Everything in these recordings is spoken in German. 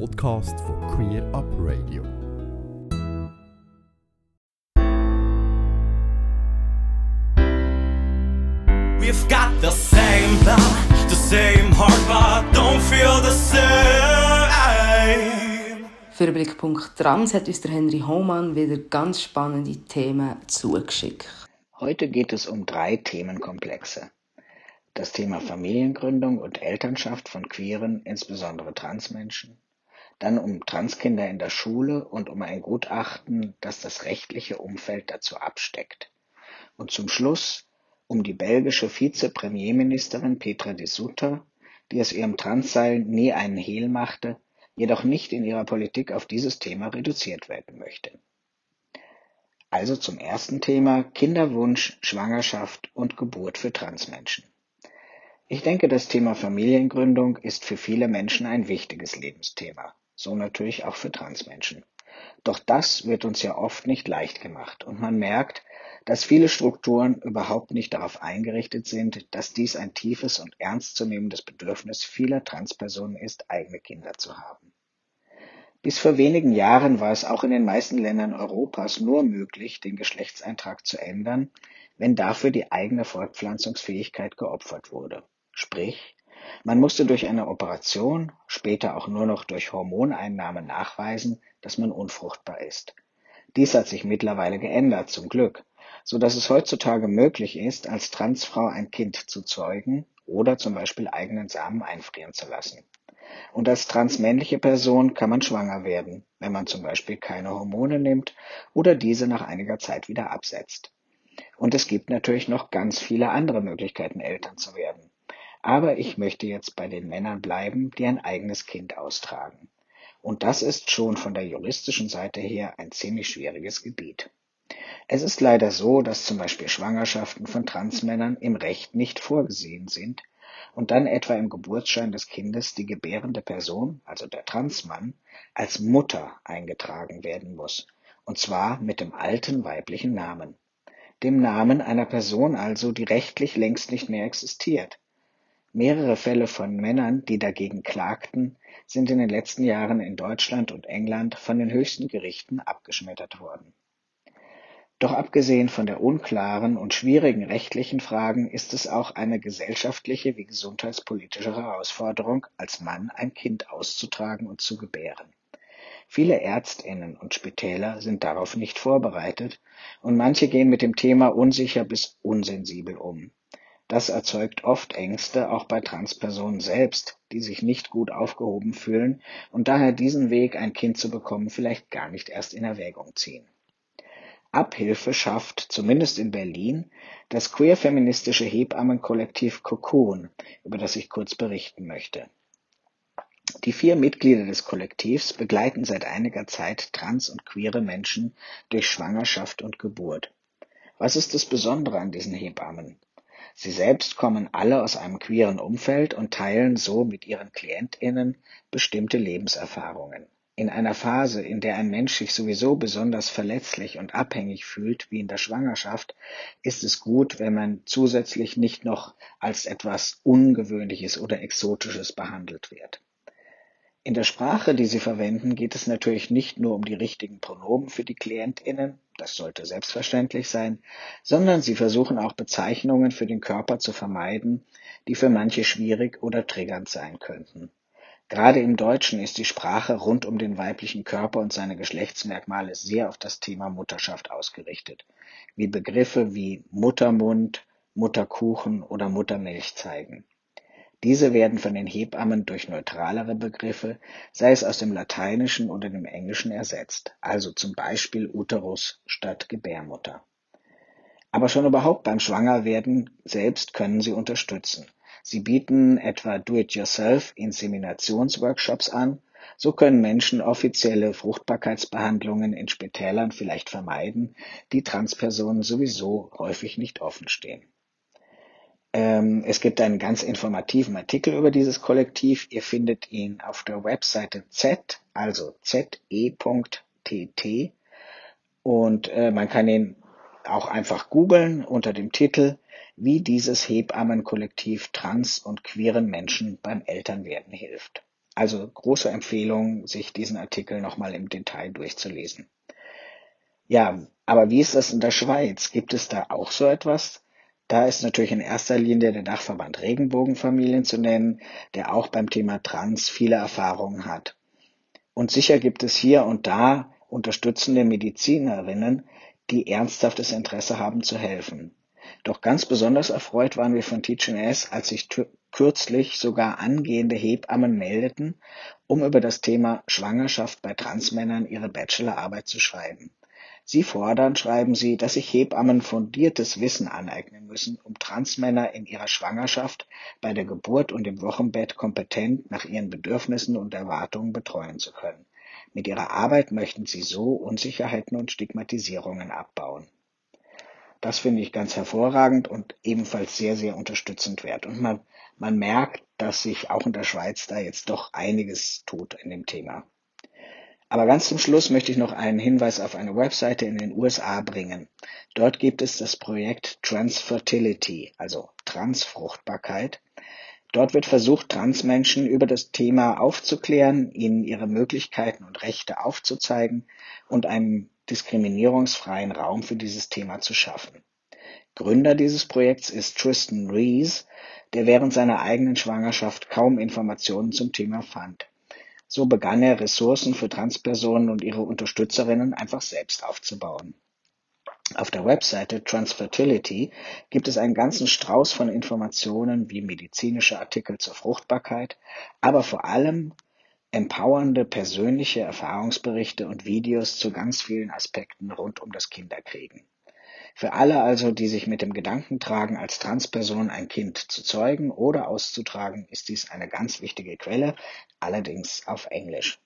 Podcast von Queer Up Radio. We've got the same blood, the same heart, but don't feel the same. Für den Blickpunkt Trans hat uns der Henry Hohmann wieder ganz spannende Themen zugeschickt. Heute geht es um drei Themenkomplexe. Das Thema Familiengründung und Elternschaft von queeren, insbesondere Transmenschen, dann um Transkinder in der Schule und um ein Gutachten, das das rechtliche Umfeld dazu absteckt. Und zum Schluss um die belgische Vize-Premierministerin Petra de Sutter, die aus ihrem Transseil nie einen Hehl machte, jedoch nicht in ihrer Politik auf dieses Thema reduziert werden möchte. Also zum ersten Thema Kinderwunsch, Schwangerschaft und Geburt für Transmenschen. Ich denke, das Thema Familiengründung ist für viele Menschen ein wichtiges Lebensthema, so natürlich auch für Transmenschen. Doch das wird uns ja oft nicht leicht gemacht und man merkt, dass viele Strukturen überhaupt nicht darauf eingerichtet sind, dass dies ein tiefes und ernstzunehmendes Bedürfnis vieler Transpersonen ist, eigene Kinder zu haben. Bis vor wenigen Jahren war es auch in den meisten Ländern Europas nur möglich, den Geschlechtseintrag zu ändern, wenn dafür die eigene Fortpflanzungsfähigkeit geopfert wurde. Sprich, man musste durch eine Operation, später auch nur noch durch Hormoneinnahme nachweisen, dass man unfruchtbar ist. Dies hat sich mittlerweile geändert, zum Glück, so dass es heutzutage möglich ist, als Transfrau ein Kind zu zeugen oder zum Beispiel eigenen Samen einfrieren zu lassen. Und als transmännliche Person kann man schwanger werden, wenn man zum Beispiel keine Hormone nimmt oder diese nach einiger Zeit wieder absetzt. Und es gibt natürlich noch ganz viele andere Möglichkeiten, Eltern zu werden. Aber ich möchte jetzt bei den Männern bleiben, die ein eigenes Kind austragen. Und das ist schon von der juristischen Seite her ein ziemlich schwieriges Gebiet. Es ist leider so, dass zum Beispiel Schwangerschaften von Transmännern im Recht nicht vorgesehen sind und dann etwa im Geburtsschein des Kindes die gebärende Person, also der Transmann, als Mutter eingetragen werden muss, und zwar mit dem alten weiblichen Namen, dem Namen einer Person also, die rechtlich längst nicht mehr existiert. Mehrere Fälle von Männern, die dagegen klagten, sind in den letzten Jahren in Deutschland und England von den höchsten Gerichten abgeschmettert worden. Doch abgesehen von der unklaren und schwierigen rechtlichen Fragen ist es auch eine gesellschaftliche wie gesundheitspolitische Herausforderung, als Mann ein Kind auszutragen und zu gebären. Viele Ärztinnen und Spitäler sind darauf nicht vorbereitet und manche gehen mit dem Thema unsicher bis unsensibel um. Das erzeugt oft Ängste auch bei Transpersonen selbst, die sich nicht gut aufgehoben fühlen und daher diesen Weg, ein Kind zu bekommen, vielleicht gar nicht erst in Erwägung ziehen. Abhilfe schafft, zumindest in Berlin, das queer-feministische Hebammenkollektiv Cocoon, über das ich kurz berichten möchte. Die vier Mitglieder des Kollektivs begleiten seit einiger Zeit trans und queere Menschen durch Schwangerschaft und Geburt. Was ist das Besondere an diesen Hebammen? Sie selbst kommen alle aus einem queeren Umfeld und teilen so mit ihren Klientinnen bestimmte Lebenserfahrungen. In einer Phase, in der ein Mensch sich sowieso besonders verletzlich und abhängig fühlt, wie in der Schwangerschaft, ist es gut, wenn man zusätzlich nicht noch als etwas Ungewöhnliches oder Exotisches behandelt wird. In der Sprache, die Sie verwenden, geht es natürlich nicht nur um die richtigen Pronomen für die Klientinnen, das sollte selbstverständlich sein, sondern Sie versuchen auch Bezeichnungen für den Körper zu vermeiden, die für manche schwierig oder triggernd sein könnten. Gerade im Deutschen ist die Sprache rund um den weiblichen Körper und seine Geschlechtsmerkmale sehr auf das Thema Mutterschaft ausgerichtet, wie Begriffe wie Muttermund, Mutterkuchen oder Muttermilch zeigen. Diese werden von den Hebammen durch neutralere Begriffe, sei es aus dem Lateinischen oder dem Englischen ersetzt, also zum Beispiel Uterus statt Gebärmutter. Aber schon überhaupt beim Schwangerwerden selbst können sie unterstützen. Sie bieten etwa Do-it-yourself-Inseminationsworkshops an. So können Menschen offizielle Fruchtbarkeitsbehandlungen in Spitälern vielleicht vermeiden, die Transpersonen sowieso häufig nicht offen stehen. Ähm, es gibt einen ganz informativen Artikel über dieses Kollektiv. Ihr findet ihn auf der Webseite Z, also ze.tt. Und äh, man kann ihn auch einfach googeln unter dem Titel wie dieses Hebammenkollektiv trans und queeren Menschen beim Elternwerden hilft. Also große Empfehlung, sich diesen Artikel nochmal im Detail durchzulesen. Ja, aber wie ist das in der Schweiz? Gibt es da auch so etwas? Da ist natürlich in erster Linie der Dachverband Regenbogenfamilien zu nennen, der auch beim Thema Trans viele Erfahrungen hat. Und sicher gibt es hier und da unterstützende Medizinerinnen, die ernsthaftes Interesse haben zu helfen. Doch ganz besonders erfreut waren wir von Teaching S, als sich kürzlich sogar angehende Hebammen meldeten, um über das Thema Schwangerschaft bei Transmännern ihre Bachelorarbeit zu schreiben. Sie fordern, schreiben sie, dass sich Hebammen fundiertes Wissen aneignen müssen, um Transmänner in ihrer Schwangerschaft, bei der Geburt und im Wochenbett kompetent nach ihren Bedürfnissen und Erwartungen betreuen zu können. Mit ihrer Arbeit möchten sie so Unsicherheiten und Stigmatisierungen abbauen. Das finde ich ganz hervorragend und ebenfalls sehr, sehr unterstützend wert. Und man, man merkt, dass sich auch in der Schweiz da jetzt doch einiges tut in dem Thema. Aber ganz zum Schluss möchte ich noch einen Hinweis auf eine Webseite in den USA bringen. Dort gibt es das Projekt Transfertility, also Transfruchtbarkeit. Dort wird versucht, Transmenschen über das Thema aufzuklären, ihnen ihre Möglichkeiten und Rechte aufzuzeigen und einen diskriminierungsfreien Raum für dieses Thema zu schaffen. Gründer dieses Projekts ist Tristan Rees, der während seiner eigenen Schwangerschaft kaum Informationen zum Thema fand. So begann er, Ressourcen für Transpersonen und ihre Unterstützerinnen einfach selbst aufzubauen. Auf der Webseite Transfertility gibt es einen ganzen Strauß von Informationen wie medizinische Artikel zur Fruchtbarkeit, aber vor allem empowernde persönliche Erfahrungsberichte und Videos zu ganz vielen Aspekten rund um das Kinderkriegen. Für alle also, die sich mit dem Gedanken tragen, als Transperson ein Kind zu zeugen oder auszutragen, ist dies eine ganz wichtige Quelle, allerdings auf Englisch.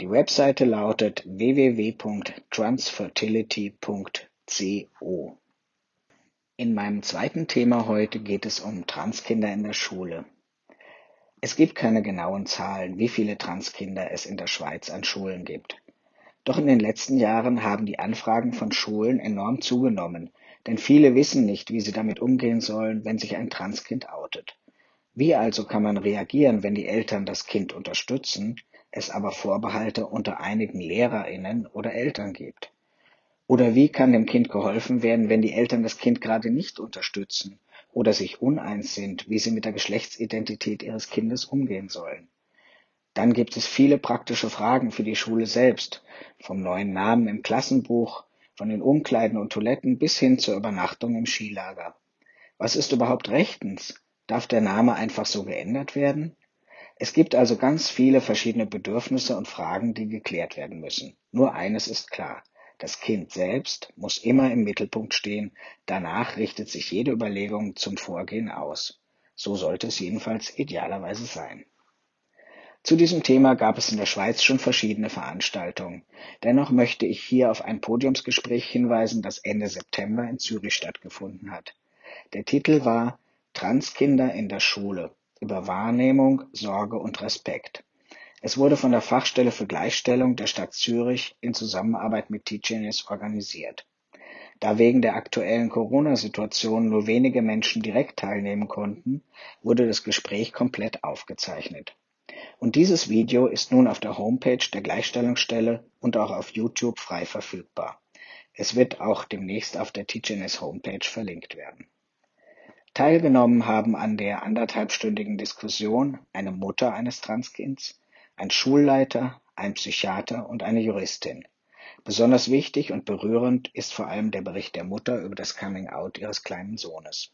Die Webseite lautet www.transfertility.co. In meinem zweiten Thema heute geht es um Transkinder in der Schule. Es gibt keine genauen Zahlen, wie viele Transkinder es in der Schweiz an Schulen gibt. Doch in den letzten Jahren haben die Anfragen von Schulen enorm zugenommen, denn viele wissen nicht, wie sie damit umgehen sollen, wenn sich ein Transkind outet. Wie also kann man reagieren, wenn die Eltern das Kind unterstützen, es aber Vorbehalte unter einigen Lehrerinnen oder Eltern gibt? Oder wie kann dem Kind geholfen werden, wenn die Eltern das Kind gerade nicht unterstützen oder sich uneins sind, wie sie mit der Geschlechtsidentität ihres Kindes umgehen sollen? Dann gibt es viele praktische Fragen für die Schule selbst, vom neuen Namen im Klassenbuch, von den Umkleiden und Toiletten bis hin zur Übernachtung im Skilager. Was ist überhaupt rechtens? Darf der Name einfach so geändert werden? Es gibt also ganz viele verschiedene Bedürfnisse und Fragen, die geklärt werden müssen. Nur eines ist klar. Das Kind selbst muss immer im Mittelpunkt stehen. Danach richtet sich jede Überlegung zum Vorgehen aus. So sollte es jedenfalls idealerweise sein. Zu diesem Thema gab es in der Schweiz schon verschiedene Veranstaltungen. Dennoch möchte ich hier auf ein Podiumsgespräch hinweisen, das Ende September in Zürich stattgefunden hat. Der Titel war Transkinder in der Schule über Wahrnehmung, Sorge und Respekt. Es wurde von der Fachstelle für Gleichstellung der Stadt Zürich in Zusammenarbeit mit TGNS organisiert. Da wegen der aktuellen Corona-Situation nur wenige Menschen direkt teilnehmen konnten, wurde das Gespräch komplett aufgezeichnet. Und dieses Video ist nun auf der Homepage der Gleichstellungsstelle und auch auf YouTube frei verfügbar. Es wird auch demnächst auf der TGNS Homepage verlinkt werden. Teilgenommen haben an der anderthalbstündigen Diskussion eine Mutter eines Transkinds, ein Schulleiter, ein Psychiater und eine Juristin. Besonders wichtig und berührend ist vor allem der Bericht der Mutter über das Coming-out ihres kleinen Sohnes.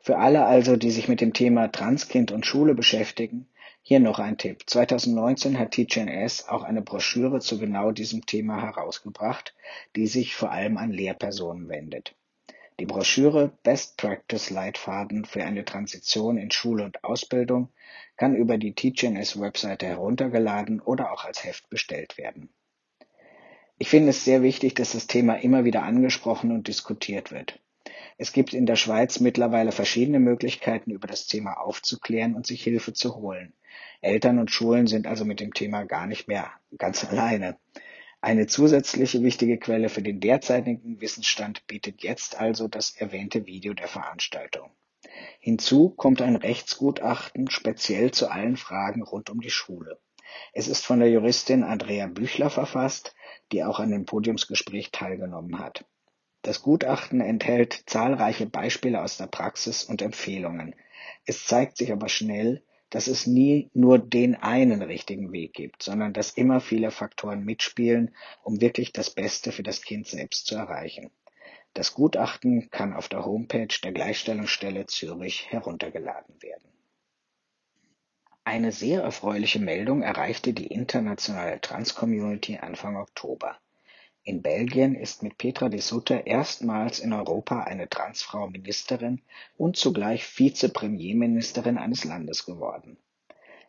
Für alle also, die sich mit dem Thema Transkind und Schule beschäftigen, hier noch ein Tipp. 2019 hat TGNS auch eine Broschüre zu genau diesem Thema herausgebracht, die sich vor allem an Lehrpersonen wendet. Die Broschüre Best Practice Leitfaden für eine Transition in Schule und Ausbildung kann über die TGNS Webseite heruntergeladen oder auch als Heft bestellt werden. Ich finde es sehr wichtig, dass das Thema immer wieder angesprochen und diskutiert wird. Es gibt in der Schweiz mittlerweile verschiedene Möglichkeiten, über das Thema aufzuklären und sich Hilfe zu holen. Eltern und Schulen sind also mit dem Thema gar nicht mehr ganz alleine. Eine zusätzliche wichtige Quelle für den derzeitigen Wissensstand bietet jetzt also das erwähnte Video der Veranstaltung. Hinzu kommt ein Rechtsgutachten speziell zu allen Fragen rund um die Schule. Es ist von der Juristin Andrea Büchler verfasst, die auch an dem Podiumsgespräch teilgenommen hat. Das Gutachten enthält zahlreiche Beispiele aus der Praxis und Empfehlungen. Es zeigt sich aber schnell, dass es nie nur den einen richtigen Weg gibt, sondern dass immer viele Faktoren mitspielen, um wirklich das Beste für das Kind selbst zu erreichen. Das Gutachten kann auf der Homepage der Gleichstellungsstelle Zürich heruntergeladen werden. Eine sehr erfreuliche Meldung erreichte die internationale Trans-Community Anfang Oktober. In Belgien ist mit Petra de Sutter erstmals in Europa eine Transfrau Ministerin und zugleich Vizepremierministerin eines Landes geworden.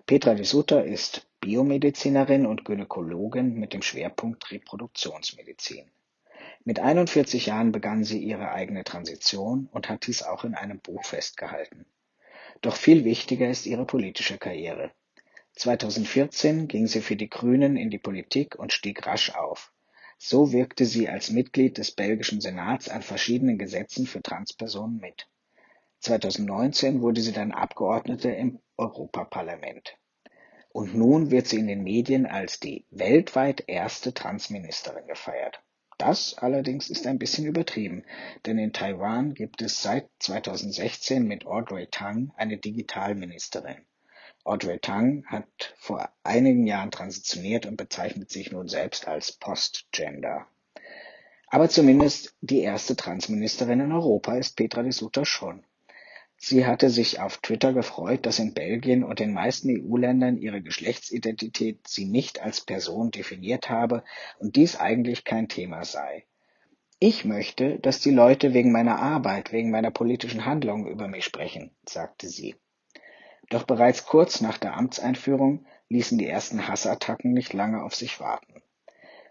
Petra de Sutter ist Biomedizinerin und Gynäkologin mit dem Schwerpunkt Reproduktionsmedizin. Mit 41 Jahren begann sie ihre eigene Transition und hat dies auch in einem Buch festgehalten. Doch viel wichtiger ist ihre politische Karriere. 2014 ging sie für die Grünen in die Politik und stieg rasch auf. So wirkte sie als Mitglied des belgischen Senats an verschiedenen Gesetzen für Transpersonen mit. 2019 wurde sie dann Abgeordnete im Europaparlament. Und nun wird sie in den Medien als die weltweit erste Transministerin gefeiert. Das allerdings ist ein bisschen übertrieben, denn in Taiwan gibt es seit 2016 mit Audrey Tang eine Digitalministerin. Audrey Tang hat vor einigen Jahren transitioniert und bezeichnet sich nun selbst als Postgender. Aber zumindest die erste Transministerin in Europa ist Petra de Sutter schon. Sie hatte sich auf Twitter gefreut, dass in Belgien und den meisten EU-Ländern ihre Geschlechtsidentität sie nicht als Person definiert habe und dies eigentlich kein Thema sei. Ich möchte, dass die Leute wegen meiner Arbeit, wegen meiner politischen Handlungen über mich sprechen, sagte sie. Doch bereits kurz nach der Amtseinführung ließen die ersten Hassattacken nicht lange auf sich warten.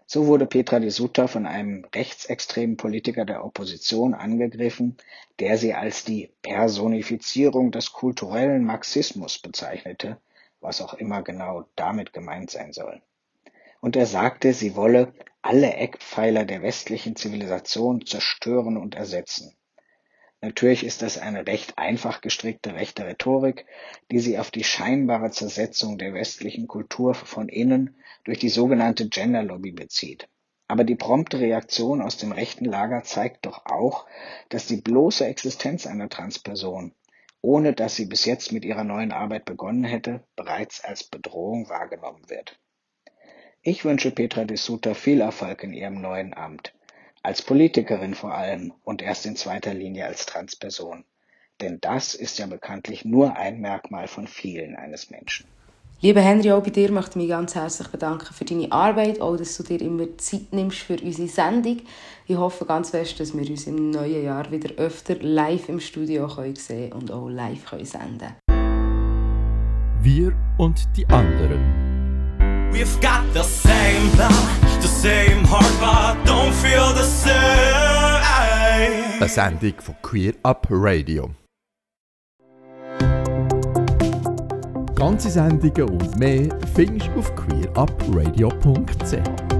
So wurde Petra de Sutter von einem rechtsextremen Politiker der Opposition angegriffen, der sie als die Personifizierung des kulturellen Marxismus bezeichnete, was auch immer genau damit gemeint sein soll. Und er sagte, sie wolle alle Eckpfeiler der westlichen Zivilisation zerstören und ersetzen. Natürlich ist das eine recht einfach gestrickte rechte Rhetorik, die sie auf die scheinbare Zersetzung der westlichen Kultur von innen durch die sogenannte Gender Lobby bezieht. Aber die prompte Reaktion aus dem rechten Lager zeigt doch auch, dass die bloße Existenz einer Transperson, ohne dass sie bis jetzt mit ihrer neuen Arbeit begonnen hätte, bereits als Bedrohung wahrgenommen wird. Ich wünsche Petra de Suter viel Erfolg in ihrem neuen Amt als Politikerin vor allem und erst in zweiter Linie als Transperson. Denn das ist ja bekanntlich nur ein Merkmal von vielen eines Menschen. Lieber Henry, auch bei dir möchte ich mich ganz herzlich bedanken für deine Arbeit, auch dass du dir immer Zeit nimmst für unsere Sendung. Ich hoffe ganz fest, dass wir uns im neuen Jahr wieder öfter live im Studio sehen können und auch live senden können. Wir und die anderen. We've got the same blood, the same heart, but don't feel the same. Eine Sendung von Queer Up Radio. Ganze Sendungen und mehr findest du auf queerupradio.ch.